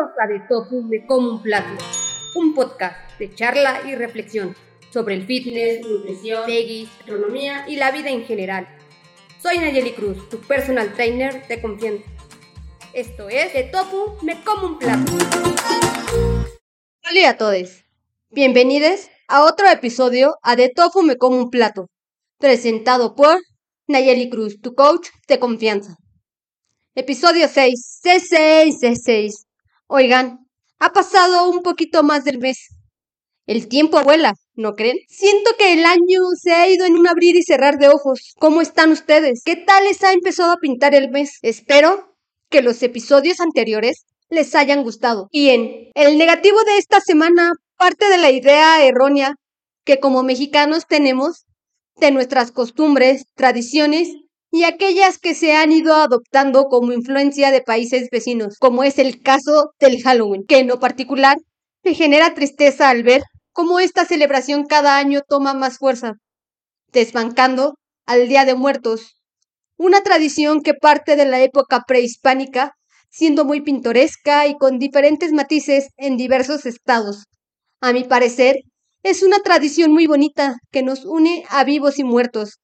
Bienvenidos a De Tofu Me Como un Plato, un podcast de charla y reflexión sobre el fitness, nutrición, veggies, gastronomía y la vida en general. Soy Nayeli Cruz, tu personal trainer de confianza. Esto es De Tofu Me Como un Plato. Hola a todos. Bienvenidos a otro episodio a De Tofu Me Como un Plato, presentado por Nayeli Cruz, tu coach de confianza. Episodio 6. C6, C6. Oigan, ha pasado un poquito más del mes. El tiempo vuela, ¿no creen? Siento que el año se ha ido en un abrir y cerrar de ojos. ¿Cómo están ustedes? ¿Qué tal les ha empezado a pintar el mes? Espero que los episodios anteriores les hayan gustado. Y en el negativo de esta semana parte de la idea errónea que como mexicanos tenemos de nuestras costumbres, tradiciones y aquellas que se han ido adoptando como influencia de países vecinos, como es el caso del Halloween, que en lo particular me genera tristeza al ver cómo esta celebración cada año toma más fuerza, desbancando al Día de Muertos, una tradición que parte de la época prehispánica, siendo muy pintoresca y con diferentes matices en diversos estados. A mi parecer, es una tradición muy bonita que nos une a vivos y muertos,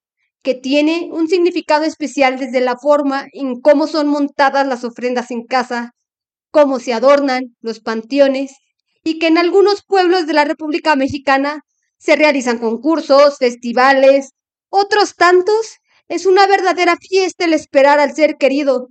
que tiene un significado especial desde la forma en cómo son montadas las ofrendas en casa, cómo se adornan los panteones y que en algunos pueblos de la República Mexicana se realizan concursos, festivales, otros tantos. Es una verdadera fiesta el esperar al ser querido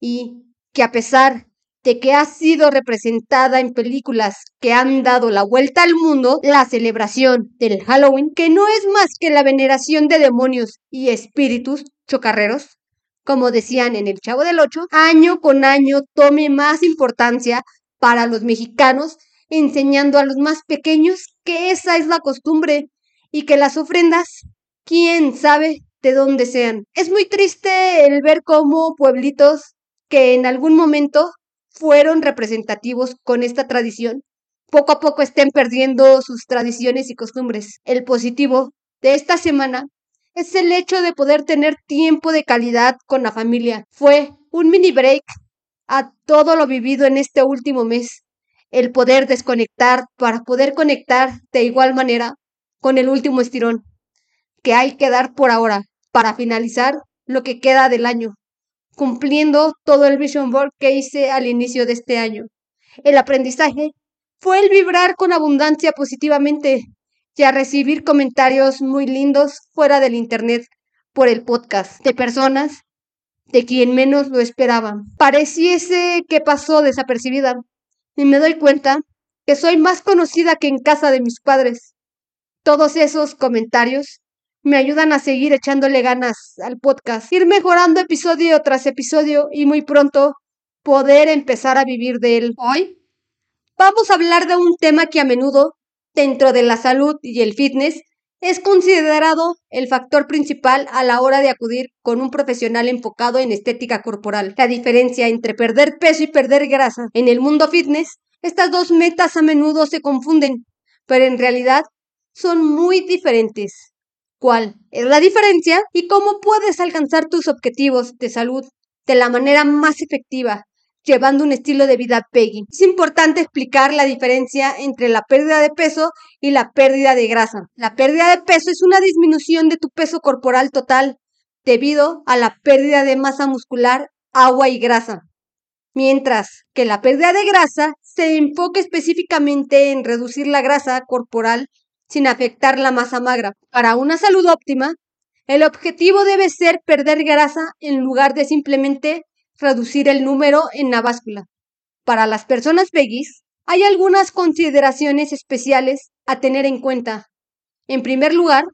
y que a pesar de que ha sido representada en películas que han dado la vuelta al mundo, la celebración del Halloween, que no es más que la veneración de demonios y espíritus chocarreros, como decían en el Chavo del Ocho, año con año tome más importancia para los mexicanos, enseñando a los más pequeños que esa es la costumbre y que las ofrendas, quién sabe de dónde sean. Es muy triste el ver cómo pueblitos que en algún momento fueron representativos con esta tradición, poco a poco estén perdiendo sus tradiciones y costumbres. El positivo de esta semana es el hecho de poder tener tiempo de calidad con la familia. Fue un mini break a todo lo vivido en este último mes. El poder desconectar para poder conectar de igual manera con el último estirón que hay que dar por ahora para finalizar lo que queda del año cumpliendo todo el vision board que hice al inicio de este año. El aprendizaje fue el vibrar con abundancia positivamente y a recibir comentarios muy lindos fuera del Internet por el podcast de personas de quien menos lo esperaban. Pareciese que pasó desapercibida y me doy cuenta que soy más conocida que en casa de mis padres. Todos esos comentarios me ayudan a seguir echándole ganas al podcast, ir mejorando episodio tras episodio y muy pronto poder empezar a vivir de él. Hoy vamos a hablar de un tema que a menudo, dentro de la salud y el fitness, es considerado el factor principal a la hora de acudir con un profesional enfocado en estética corporal. La diferencia entre perder peso y perder grasa en el mundo fitness, estas dos metas a menudo se confunden, pero en realidad son muy diferentes cuál es la diferencia y cómo puedes alcanzar tus objetivos de salud de la manera más efectiva, llevando un estilo de vida Peggy. Es importante explicar la diferencia entre la pérdida de peso y la pérdida de grasa. La pérdida de peso es una disminución de tu peso corporal total debido a la pérdida de masa muscular, agua y grasa. Mientras que la pérdida de grasa se enfoca específicamente en reducir la grasa corporal sin afectar la masa magra. Para una salud óptima, el objetivo debe ser perder grasa en lugar de simplemente reducir el número en la báscula. Para las personas veggies, hay algunas consideraciones especiales a tener en cuenta. En primer lugar,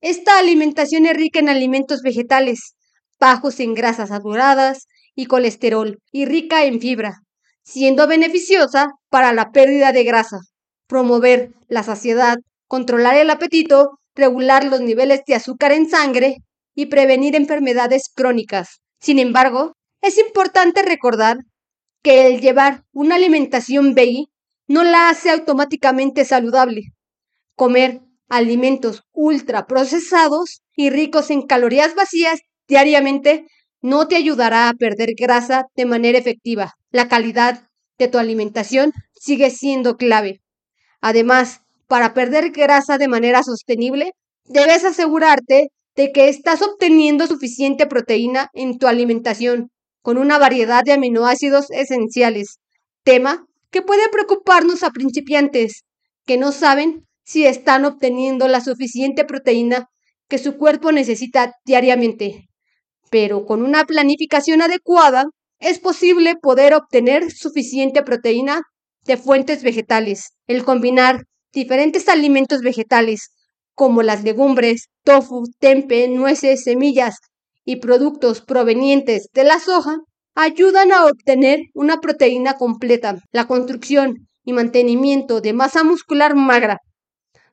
esta alimentación es rica en alimentos vegetales, bajos en grasas saturadas y colesterol, y rica en fibra, siendo beneficiosa para la pérdida de grasa promover la saciedad, controlar el apetito, regular los niveles de azúcar en sangre y prevenir enfermedades crónicas. Sin embargo, es importante recordar que el llevar una alimentación veggie no la hace automáticamente saludable. Comer alimentos ultraprocesados y ricos en calorías vacías diariamente no te ayudará a perder grasa de manera efectiva. La calidad de tu alimentación sigue siendo clave. Además, para perder grasa de manera sostenible, debes asegurarte de que estás obteniendo suficiente proteína en tu alimentación, con una variedad de aminoácidos esenciales, tema que puede preocuparnos a principiantes que no saben si están obteniendo la suficiente proteína que su cuerpo necesita diariamente. Pero con una planificación adecuada, es posible poder obtener suficiente proteína de fuentes vegetales. El combinar diferentes alimentos vegetales como las legumbres, tofu, tempe, nueces, semillas y productos provenientes de la soja ayudan a obtener una proteína completa, la construcción y mantenimiento de masa muscular magra.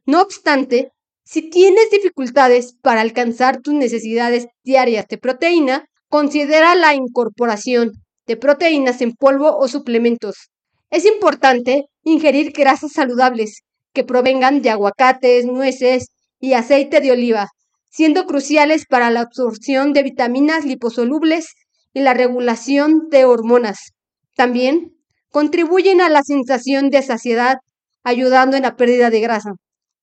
No obstante, si tienes dificultades para alcanzar tus necesidades diarias de proteína, considera la incorporación de proteínas en polvo o suplementos. Es importante ingerir grasas saludables que provengan de aguacates, nueces y aceite de oliva, siendo cruciales para la absorción de vitaminas liposolubles y la regulación de hormonas. También contribuyen a la sensación de saciedad, ayudando en la pérdida de grasa.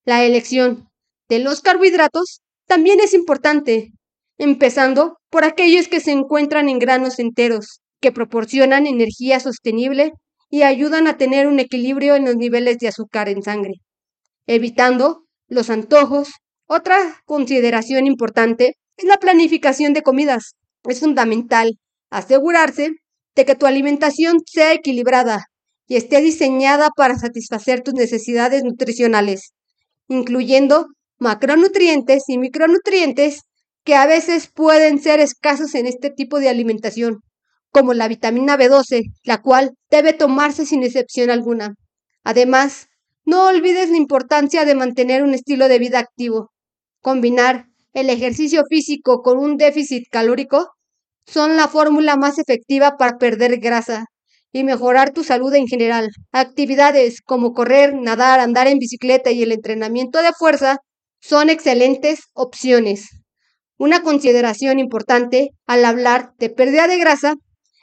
La elección de los carbohidratos también es importante, empezando por aquellos que se encuentran en granos enteros, que proporcionan energía sostenible y ayudan a tener un equilibrio en los niveles de azúcar en sangre, evitando los antojos. Otra consideración importante es la planificación de comidas. Es fundamental asegurarse de que tu alimentación sea equilibrada y esté diseñada para satisfacer tus necesidades nutricionales, incluyendo macronutrientes y micronutrientes que a veces pueden ser escasos en este tipo de alimentación como la vitamina B12, la cual debe tomarse sin excepción alguna. Además, no olvides la importancia de mantener un estilo de vida activo. Combinar el ejercicio físico con un déficit calórico son la fórmula más efectiva para perder grasa y mejorar tu salud en general. Actividades como correr, nadar, andar en bicicleta y el entrenamiento de fuerza son excelentes opciones. Una consideración importante al hablar de pérdida de grasa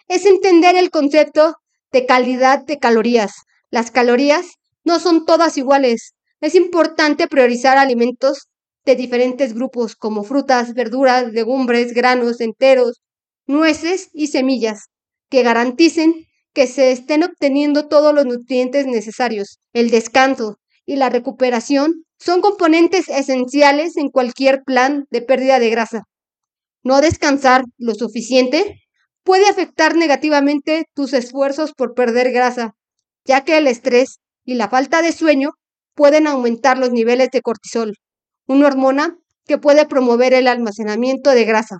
es entender el concepto de calidad de calorías. Las calorías no son todas iguales. Es importante priorizar alimentos de diferentes grupos como frutas, verduras, legumbres, granos enteros, nueces y semillas, que garanticen que se estén obteniendo todos los nutrientes necesarios. El descanso y la recuperación son componentes esenciales en cualquier plan de pérdida de grasa. No descansar lo suficiente puede afectar negativamente tus esfuerzos por perder grasa, ya que el estrés y la falta de sueño pueden aumentar los niveles de cortisol, una hormona que puede promover el almacenamiento de grasa.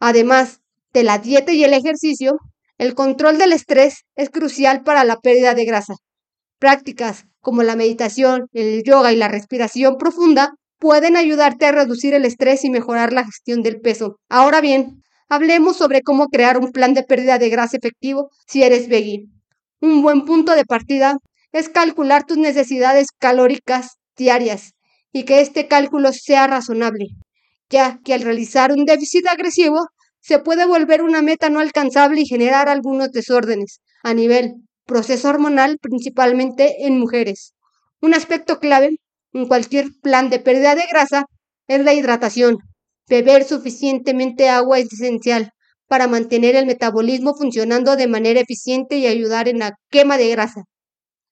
Además de la dieta y el ejercicio, el control del estrés es crucial para la pérdida de grasa. Prácticas como la meditación, el yoga y la respiración profunda pueden ayudarte a reducir el estrés y mejorar la gestión del peso. Ahora bien, hablemos sobre cómo crear un plan de pérdida de grasa efectivo si eres veggie. Un buen punto de partida es calcular tus necesidades calóricas diarias y que este cálculo sea razonable, ya que al realizar un déficit agresivo se puede volver una meta no alcanzable y generar algunos desórdenes a nivel proceso hormonal, principalmente en mujeres. Un aspecto clave en cualquier plan de pérdida de grasa es la hidratación, Beber suficientemente agua es esencial para mantener el metabolismo funcionando de manera eficiente y ayudar en la quema de grasa.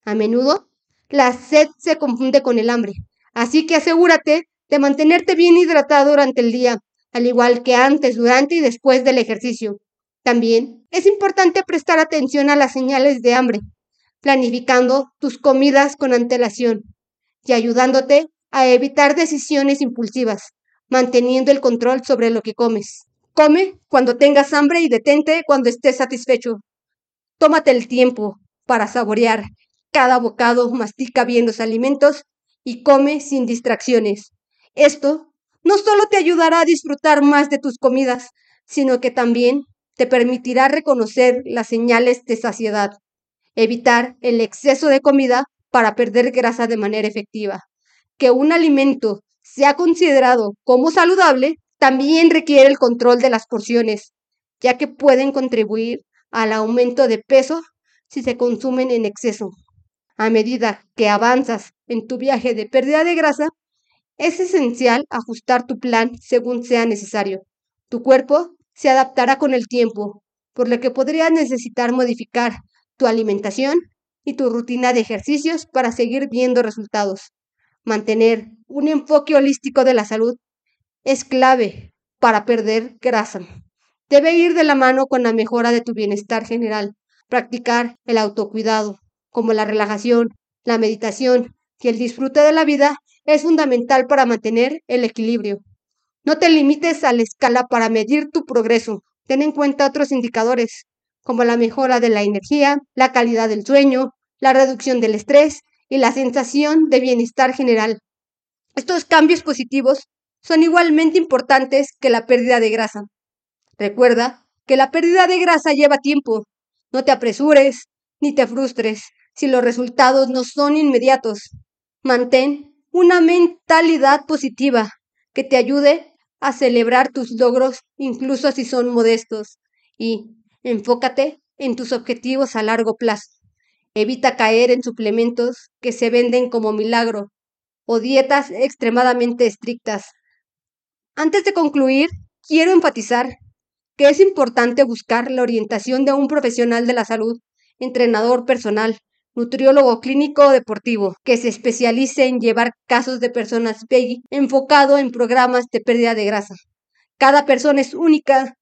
A menudo, la sed se confunde con el hambre, así que asegúrate de mantenerte bien hidratado durante el día, al igual que antes, durante y después del ejercicio. También es importante prestar atención a las señales de hambre, planificando tus comidas con antelación y ayudándote a evitar decisiones impulsivas manteniendo el control sobre lo que comes. Come cuando tengas hambre y detente cuando estés satisfecho. Tómate el tiempo para saborear cada bocado, mastica bien los alimentos y come sin distracciones. Esto no solo te ayudará a disfrutar más de tus comidas, sino que también te permitirá reconocer las señales de saciedad, evitar el exceso de comida para perder grasa de manera efectiva. Que un alimento sea considerado como saludable, también requiere el control de las porciones, ya que pueden contribuir al aumento de peso si se consumen en exceso. A medida que avanzas en tu viaje de pérdida de grasa, es esencial ajustar tu plan según sea necesario. Tu cuerpo se adaptará con el tiempo, por lo que podrías necesitar modificar tu alimentación y tu rutina de ejercicios para seguir viendo resultados. Mantener un enfoque holístico de la salud es clave para perder grasa. Debe ir de la mano con la mejora de tu bienestar general. Practicar el autocuidado, como la relajación, la meditación y el disfrute de la vida, es fundamental para mantener el equilibrio. No te limites a la escala para medir tu progreso. Ten en cuenta otros indicadores, como la mejora de la energía, la calidad del sueño, la reducción del estrés y la sensación de bienestar general. Estos cambios positivos son igualmente importantes que la pérdida de grasa. Recuerda que la pérdida de grasa lleva tiempo. No te apresures ni te frustres si los resultados no son inmediatos. Mantén una mentalidad positiva que te ayude a celebrar tus logros incluso si son modestos y enfócate en tus objetivos a largo plazo. Evita caer en suplementos que se venden como milagro o dietas extremadamente estrictas. Antes de concluir, quiero enfatizar que es importante buscar la orientación de un profesional de la salud, entrenador personal, nutriólogo clínico deportivo, que se especialice en llevar casos de personas PEGI enfocado en programas de pérdida de grasa. Cada persona es única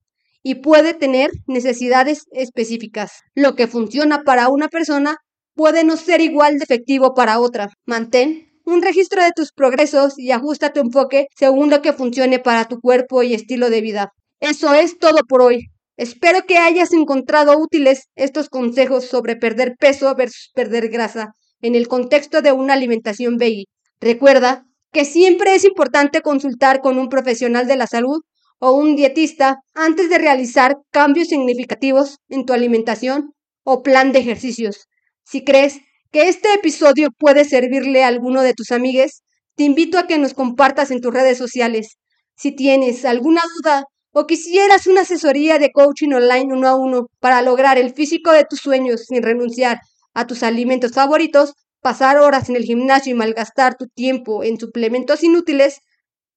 y puede tener necesidades específicas. Lo que funciona para una persona puede no ser igual de efectivo para otra. Mantén un registro de tus progresos y ajusta tu enfoque según lo que funcione para tu cuerpo y estilo de vida. Eso es todo por hoy. Espero que hayas encontrado útiles estos consejos sobre perder peso versus perder grasa en el contexto de una alimentación veggie. Recuerda que siempre es importante consultar con un profesional de la salud o un dietista antes de realizar cambios significativos en tu alimentación o plan de ejercicios. Si crees que este episodio puede servirle a alguno de tus amigues, te invito a que nos compartas en tus redes sociales. Si tienes alguna duda o quisieras una asesoría de coaching online uno a uno para lograr el físico de tus sueños sin renunciar a tus alimentos favoritos, pasar horas en el gimnasio y malgastar tu tiempo en suplementos inútiles,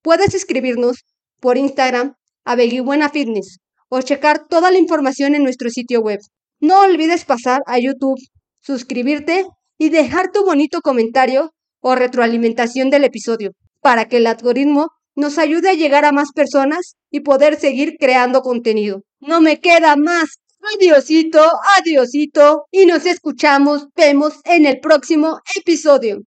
puedes escribirnos por Instagram a Buena Fitness o checar toda la información en nuestro sitio web. No olvides pasar a YouTube, suscribirte y dejar tu bonito comentario o retroalimentación del episodio para que el algoritmo nos ayude a llegar a más personas y poder seguir creando contenido. No me queda más. Adiosito, adiosito y nos escuchamos, vemos en el próximo episodio.